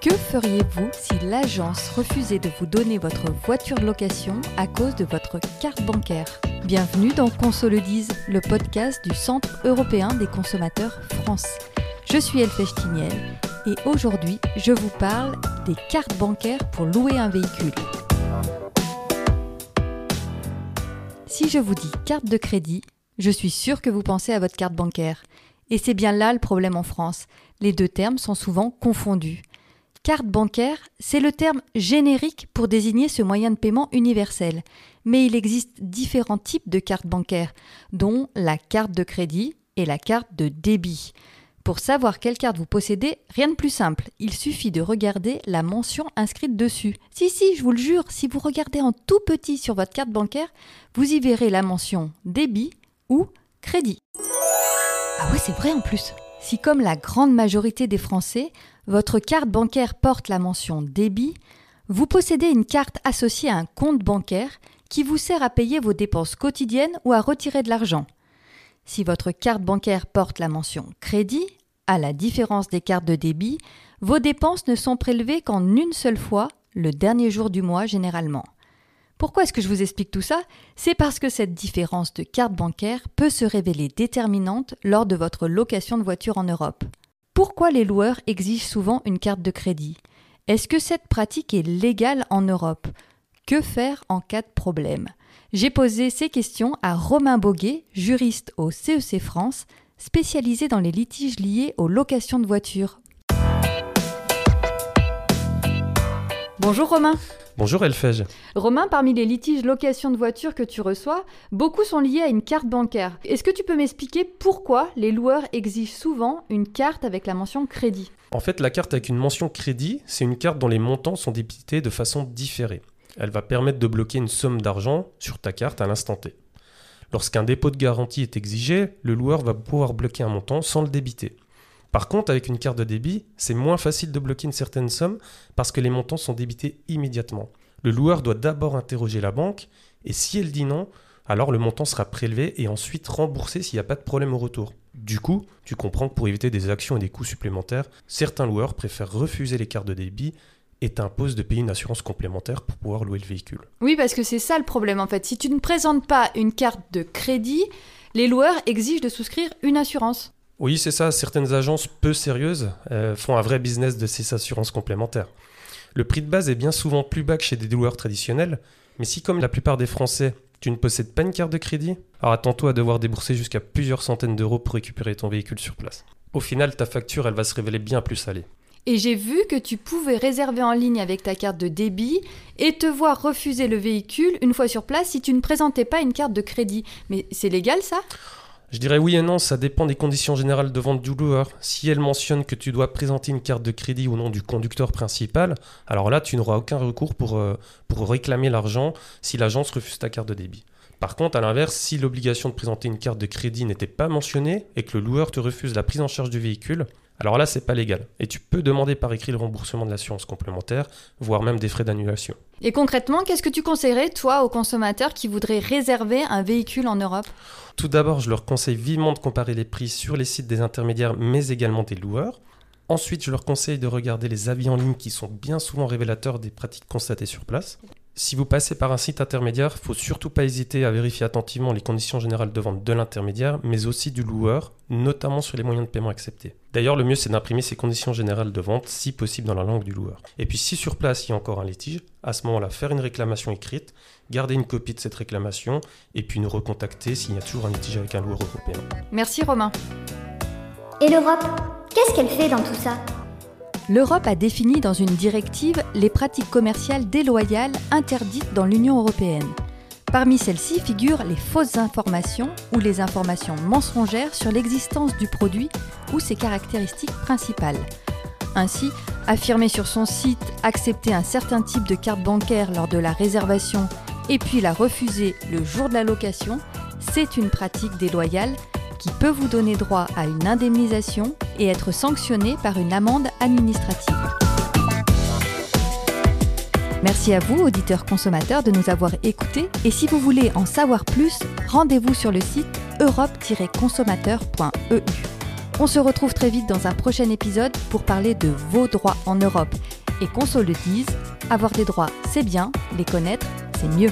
Que feriez-vous si l'agence refusait de vous donner votre voiture de location à cause de votre carte bancaire? Bienvenue dans Consolidise, le podcast du Centre européen des consommateurs France. Je suis Elfèche et aujourd'hui je vous parle des cartes bancaires pour louer un véhicule. Si je vous dis carte de crédit, je suis sûr que vous pensez à votre carte bancaire. Et c'est bien là le problème en France. Les deux termes sont souvent confondus. Carte bancaire, c'est le terme générique pour désigner ce moyen de paiement universel. Mais il existe différents types de cartes bancaires, dont la carte de crédit et la carte de débit. Pour savoir quelle carte vous possédez, rien de plus simple. Il suffit de regarder la mention inscrite dessus. Si, si, je vous le jure, si vous regardez en tout petit sur votre carte bancaire, vous y verrez la mention débit ou crédit. Ah oui, c'est vrai en plus. Si comme la grande majorité des Français, votre carte bancaire porte la mention débit, vous possédez une carte associée à un compte bancaire qui vous sert à payer vos dépenses quotidiennes ou à retirer de l'argent. Si votre carte bancaire porte la mention crédit, à la différence des cartes de débit, vos dépenses ne sont prélevées qu'en une seule fois, le dernier jour du mois généralement. Pourquoi est-ce que je vous explique tout ça? C'est parce que cette différence de carte bancaire peut se révéler déterminante lors de votre location de voiture en Europe. Pourquoi les loueurs exigent souvent une carte de crédit? Est-ce que cette pratique est légale en Europe? Que faire en cas de problème? J'ai posé ces questions à Romain Boguet, juriste au CEC France, spécialisé dans les litiges liés aux locations de voitures. Bonjour Romain Bonjour Elfège. Romain, parmi les litiges location de voiture que tu reçois, beaucoup sont liés à une carte bancaire. Est-ce que tu peux m'expliquer pourquoi les loueurs exigent souvent une carte avec la mention crédit? En fait, la carte avec une mention crédit, c'est une carte dont les montants sont débités de façon différée. Elle va permettre de bloquer une somme d'argent sur ta carte à l'instant T. Lorsqu'un dépôt de garantie est exigé, le loueur va pouvoir bloquer un montant sans le débiter. Par contre, avec une carte de débit, c'est moins facile de bloquer une certaine somme parce que les montants sont débités immédiatement. Le loueur doit d'abord interroger la banque et si elle dit non, alors le montant sera prélevé et ensuite remboursé s'il n'y a pas de problème au retour. Du coup, tu comprends que pour éviter des actions et des coûts supplémentaires, certains loueurs préfèrent refuser les cartes de débit et t'imposent de payer une assurance complémentaire pour pouvoir louer le véhicule. Oui, parce que c'est ça le problème en fait. Si tu ne présentes pas une carte de crédit, les loueurs exigent de souscrire une assurance. Oui, c'est ça. Certaines agences peu sérieuses euh, font un vrai business de ces assurances complémentaires. Le prix de base est bien souvent plus bas que chez des loueurs traditionnels, mais si comme la plupart des Français, tu ne possèdes pas une carte de crédit, alors attends-toi à devoir débourser jusqu'à plusieurs centaines d'euros pour récupérer ton véhicule sur place. Au final, ta facture, elle va se révéler bien plus salée. Et j'ai vu que tu pouvais réserver en ligne avec ta carte de débit et te voir refuser le véhicule une fois sur place si tu ne présentais pas une carte de crédit. Mais c'est légal ça? Je dirais oui et non, ça dépend des conditions générales de vente du loueur. Si elle mentionne que tu dois présenter une carte de crédit au nom du conducteur principal, alors là, tu n'auras aucun recours pour, euh, pour réclamer l'argent si l'agence refuse ta carte de débit. Par contre, à l'inverse, si l'obligation de présenter une carte de crédit n'était pas mentionnée et que le loueur te refuse la prise en charge du véhicule, alors là, c'est pas légal. Et tu peux demander par écrit le remboursement de l'assurance complémentaire, voire même des frais d'annulation. Et concrètement, qu'est-ce que tu conseillerais, toi, aux consommateurs qui voudraient réserver un véhicule en Europe? Tout d'abord, je leur conseille vivement de comparer les prix sur les sites des intermédiaires, mais également des loueurs. Ensuite, je leur conseille de regarder les avis en ligne qui sont bien souvent révélateurs des pratiques constatées sur place. Si vous passez par un site intermédiaire, il faut surtout pas hésiter à vérifier attentivement les conditions générales de vente de l'intermédiaire, mais aussi du loueur, notamment sur les moyens de paiement acceptés. D'ailleurs, le mieux c'est d'imprimer ces conditions générales de vente, si possible dans la langue du loueur. Et puis si sur place il y a encore un litige, à ce moment-là, faire une réclamation écrite, garder une copie de cette réclamation, et puis nous recontacter s'il y a toujours un litige avec un loueur européen. Merci Romain. Et l'Europe, qu'est-ce qu'elle fait dans tout ça? L'Europe a défini dans une directive les pratiques commerciales déloyales interdites dans l'Union européenne. Parmi celles-ci figurent les fausses informations ou les informations mensongères sur l'existence du produit ou ses caractéristiques principales. Ainsi, affirmer sur son site accepter un certain type de carte bancaire lors de la réservation et puis la refuser le jour de la location, c'est une pratique déloyale qui peut vous donner droit à une indemnisation et être sanctionné par une amende administrative. Merci à vous, auditeurs consommateurs, de nous avoir écoutés et si vous voulez en savoir plus, rendez-vous sur le site europe-consommateur.eu. On se retrouve très vite dans un prochain épisode pour parler de vos droits en Europe. Et qu'on se le dise, avoir des droits c'est bien, les connaître c'est mieux.